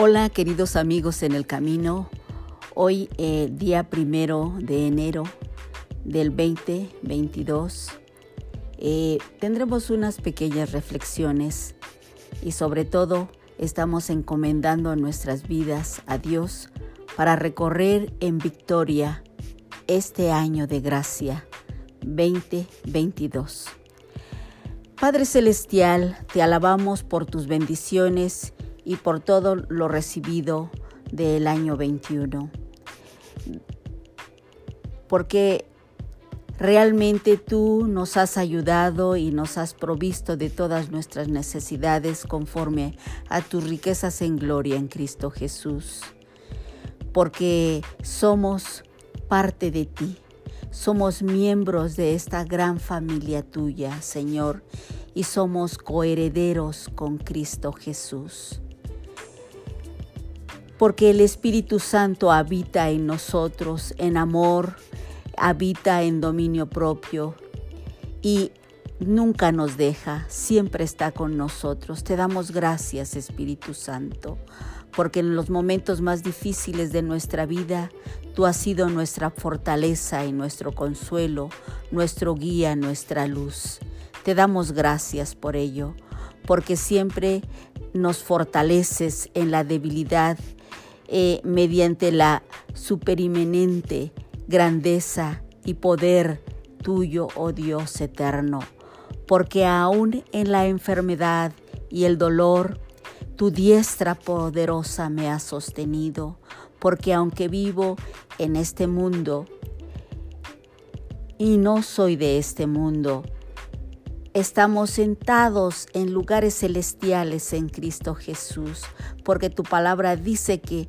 Hola queridos amigos en el camino. Hoy eh, día primero de enero del 2022 eh, tendremos unas pequeñas reflexiones y sobre todo estamos encomendando nuestras vidas a Dios para recorrer en victoria este año de gracia 2022. Padre Celestial, te alabamos por tus bendiciones y por todo lo recibido del año 21. Porque realmente tú nos has ayudado y nos has provisto de todas nuestras necesidades conforme a tus riquezas en gloria en Cristo Jesús. Porque somos parte de ti. Somos miembros de esta gran familia tuya, Señor, y somos coherederos con Cristo Jesús porque el Espíritu Santo habita en nosotros en amor, habita en dominio propio y nunca nos deja, siempre está con nosotros. Te damos gracias, Espíritu Santo, porque en los momentos más difíciles de nuestra vida, tú has sido nuestra fortaleza y nuestro consuelo, nuestro guía, nuestra luz. Te damos gracias por ello, porque siempre nos fortaleces en la debilidad eh, mediante la superimenente grandeza y poder tuyo, oh Dios eterno, porque aún en la enfermedad y el dolor, tu diestra poderosa me ha sostenido, porque aunque vivo en este mundo y no soy de este mundo, Estamos sentados en lugares celestiales en Cristo Jesús, porque tu palabra dice que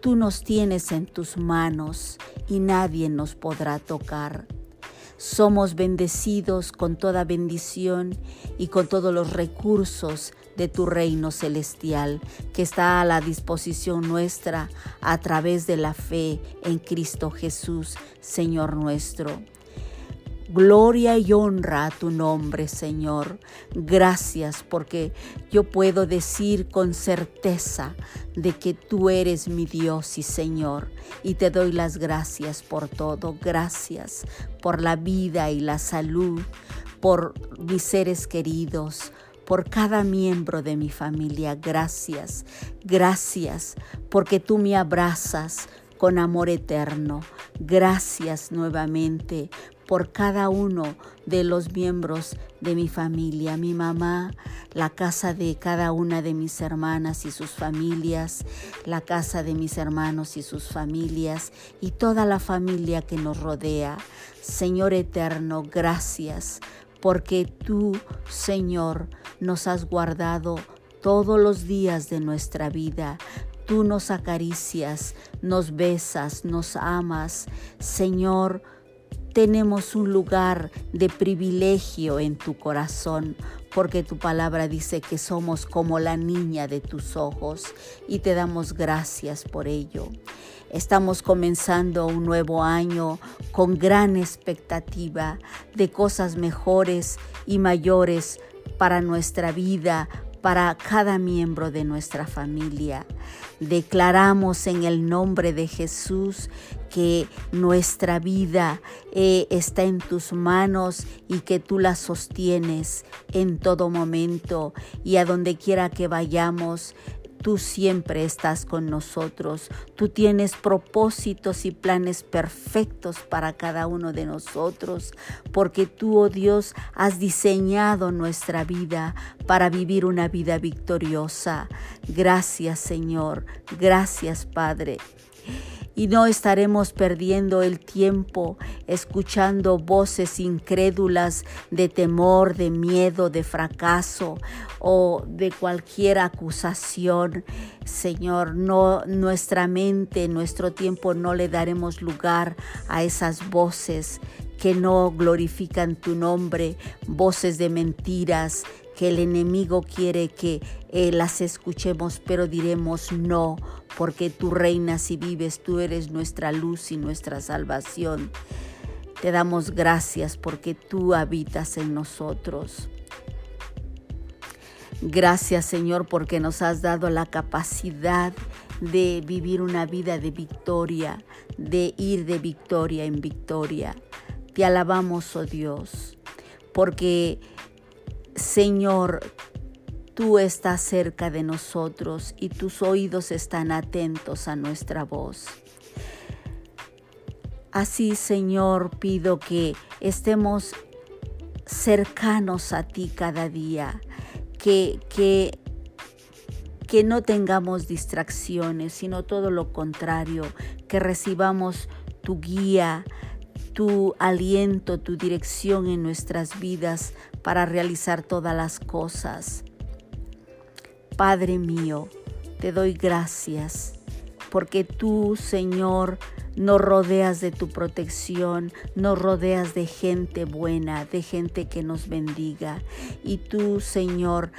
tú nos tienes en tus manos y nadie nos podrá tocar. Somos bendecidos con toda bendición y con todos los recursos de tu reino celestial que está a la disposición nuestra a través de la fe en Cristo Jesús, Señor nuestro. Gloria y honra a tu nombre, Señor. Gracias porque yo puedo decir con certeza de que tú eres mi Dios y Señor. Y te doy las gracias por todo. Gracias por la vida y la salud, por mis seres queridos, por cada miembro de mi familia. Gracias, gracias porque tú me abrazas con amor eterno. Gracias nuevamente por cada uno de los miembros de mi familia, mi mamá, la casa de cada una de mis hermanas y sus familias, la casa de mis hermanos y sus familias y toda la familia que nos rodea. Señor eterno, gracias porque tú, Señor, nos has guardado todos los días de nuestra vida. Tú nos acaricias, nos besas, nos amas. Señor, tenemos un lugar de privilegio en tu corazón, porque tu palabra dice que somos como la niña de tus ojos y te damos gracias por ello. Estamos comenzando un nuevo año con gran expectativa de cosas mejores y mayores para nuestra vida, para cada miembro de nuestra familia. Declaramos en el nombre de Jesús que nuestra vida eh, está en tus manos y que tú la sostienes en todo momento y a donde quiera que vayamos Tú siempre estás con nosotros. Tú tienes propósitos y planes perfectos para cada uno de nosotros, porque tú, oh Dios, has diseñado nuestra vida para vivir una vida victoriosa. Gracias, Señor. Gracias, Padre y no estaremos perdiendo el tiempo escuchando voces incrédulas de temor, de miedo, de fracaso o de cualquier acusación. Señor, no nuestra mente, nuestro tiempo no le daremos lugar a esas voces que no glorifican tu nombre, voces de mentiras, que el enemigo quiere que eh, las escuchemos, pero diremos no, porque tú reinas y vives, tú eres nuestra luz y nuestra salvación. Te damos gracias porque tú habitas en nosotros. Gracias Señor porque nos has dado la capacidad de vivir una vida de victoria, de ir de victoria en victoria. Te alabamos, oh Dios, porque Señor, tú estás cerca de nosotros y tus oídos están atentos a nuestra voz. Así, Señor, pido que estemos cercanos a ti cada día, que, que, que no tengamos distracciones, sino todo lo contrario, que recibamos tu guía, tu aliento, tu dirección en nuestras vidas para realizar todas las cosas. Padre mío, te doy gracias porque tú, Señor, nos rodeas de tu protección, nos rodeas de gente buena, de gente que nos bendiga. Y tú, Señor,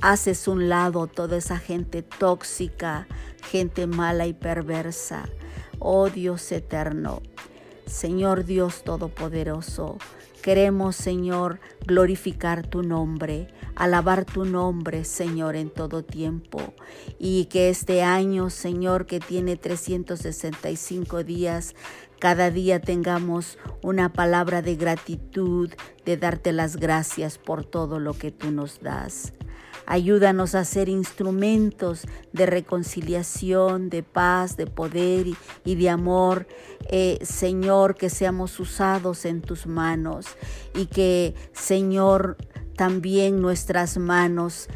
haces un lado toda esa gente tóxica, gente mala y perversa. Oh Dios eterno, Señor Dios Todopoderoso, queremos, Señor, glorificar tu nombre, alabar tu nombre, Señor, en todo tiempo. Y que este año, Señor, que tiene 365 días, cada día tengamos una palabra de gratitud, de darte las gracias por todo lo que tú nos das. Ayúdanos a ser instrumentos de reconciliación, de paz, de poder y, de amor. Eh, Señor, que seamos usados en tus manos y que, Señor, también nuestras manos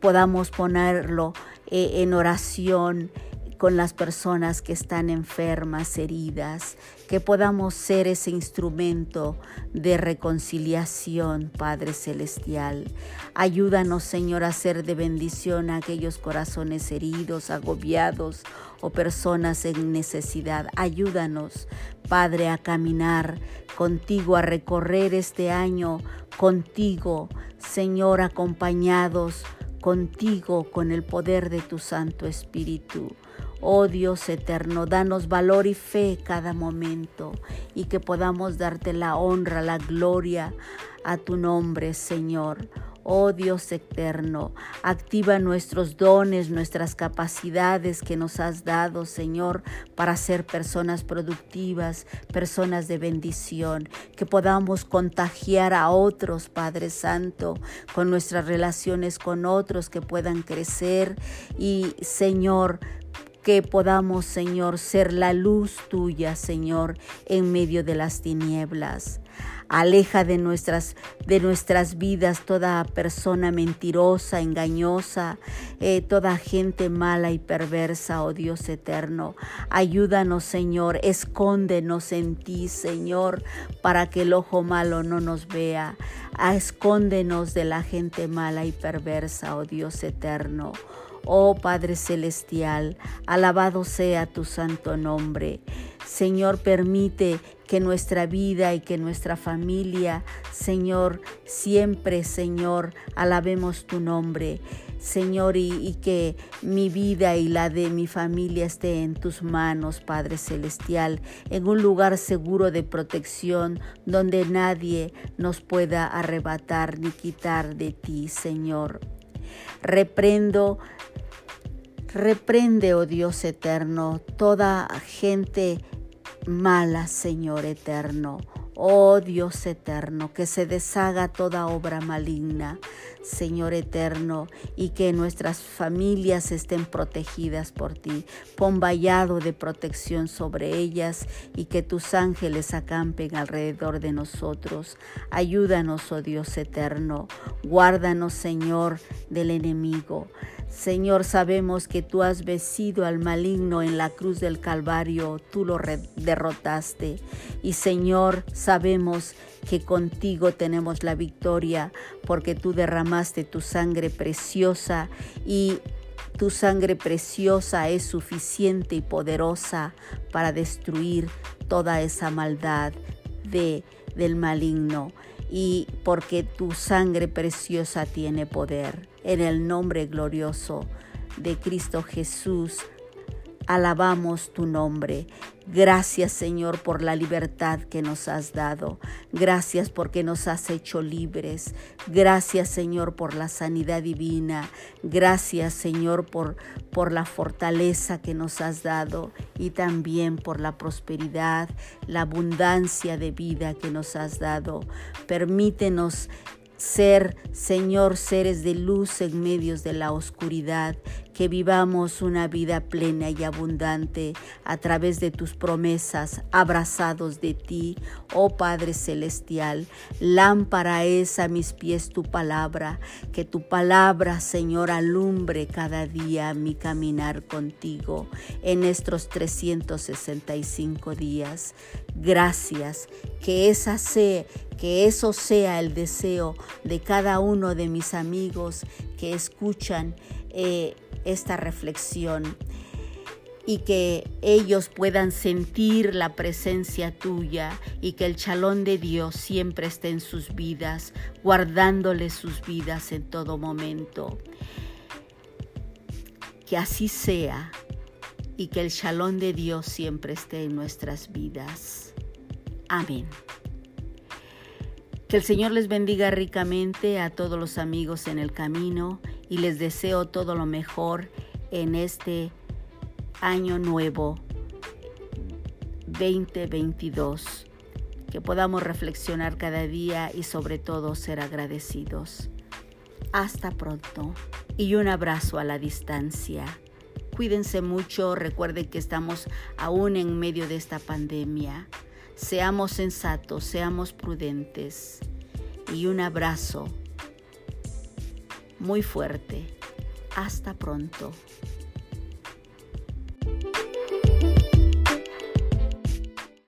podamos ponerlo eh, en oración con las personas que están enfermas, heridas, que podamos ser ese instrumento de reconciliación, Padre Celestial. Ayúdanos, Señor, a ser de bendición a aquellos corazones heridos, agobiados o personas en necesidad. Ayúdanos, Padre, a caminar contigo, a recorrer este año contigo, Señor, acompañados contigo con el poder de tu Santo Espíritu. Oh Dios eterno, danos valor y fe cada momento y que podamos darte la honra, la gloria a tu nombre, Señor. Oh Dios eterno, activa nuestros dones, nuestras capacidades que nos has dado, Señor, para ser personas productivas, personas de bendición, que podamos contagiar a otros, Padre Santo, con nuestras relaciones con otros, que puedan crecer y, Señor, que podamos, Señor, ser la luz tuya, Señor, en medio de las tinieblas. Aleja de nuestras, de nuestras vidas toda persona mentirosa, engañosa, eh, toda gente mala y perversa, oh Dios eterno. Ayúdanos, Señor, escóndenos en ti, Señor, para que el ojo malo no nos vea. Escóndenos de la gente mala y perversa, oh Dios eterno. Oh Padre Celestial, alabado sea tu santo nombre. Señor, permite que nuestra vida y que nuestra familia, Señor, siempre, Señor, alabemos tu nombre. Señor, y, que mi vida y la de mi familia esté en tus manos, Padre Celestial, en un lugar seguro de protección donde nadie nos pueda arrebatar ni quitar de ti, Señor. Reprendo Reprende, oh Dios eterno, toda gente mala, Señor eterno. Oh Dios eterno, que se deshaga toda obra maligna, Señor eterno, y que nuestras familias estén protegidas por ti. Pon vallado de protección sobre ellas y que tus ángeles acampen alrededor de nosotros. Ayúdanos, oh Dios eterno. Guárdanos, Señor, del enemigo. Señor, sabemos que tú has vencido al maligno en la cruz del Calvario, tú lo derrotaste. Y Señor, que contigo tenemos la victoria porque tú derramaste tu sangre preciosa y tu sangre preciosa es suficiente y poderosa para destruir toda esa maldad de, del maligno y porque tu sangre preciosa tiene poder. En el nombre glorioso de Cristo Jesús, alabamos tu nombre. Gracias Señor por la libertad que nos has dado. Gracias porque nos has hecho libres. Gracias Señor por la sanidad divina. Gracias Señor por, por la fortaleza que nos has dado y también por la prosperidad, la abundancia de vida que nos has dado. Permítenos ser, Señor, seres de luz en medios de la oscuridad, que vivamos una vida plena y abundante a través de tus promesas, abrazados de ti, oh Padre Celestial. Lámpara es a mis pies tu palabra, que tu palabra, Señor, alumbre cada día mi caminar contigo en estos 365 días. Gracias, que esa sea que eso sea el deseo de cada uno de mis amigos que escuchan eh, esta reflexión y que ellos puedan sentir la presencia tuya y que el chalón de Dios siempre esté en sus vidas, guardándoles sus vidas en todo momento. Que así sea y que el chalón de Dios siempre esté en nuestras vidas. Amén. Que el Señor les bendiga ricamente a todos los amigos en el camino y les deseo todo lo mejor en este año nuevo 2022. Que podamos reflexionar cada día y sobre todo ser agradecidos. Hasta pronto y un abrazo a la distancia. Cuídense mucho, recuerden que estamos aún en medio de esta pandemia. Seamos sensatos, seamos prudentes y un abrazo muy fuerte. Hasta pronto.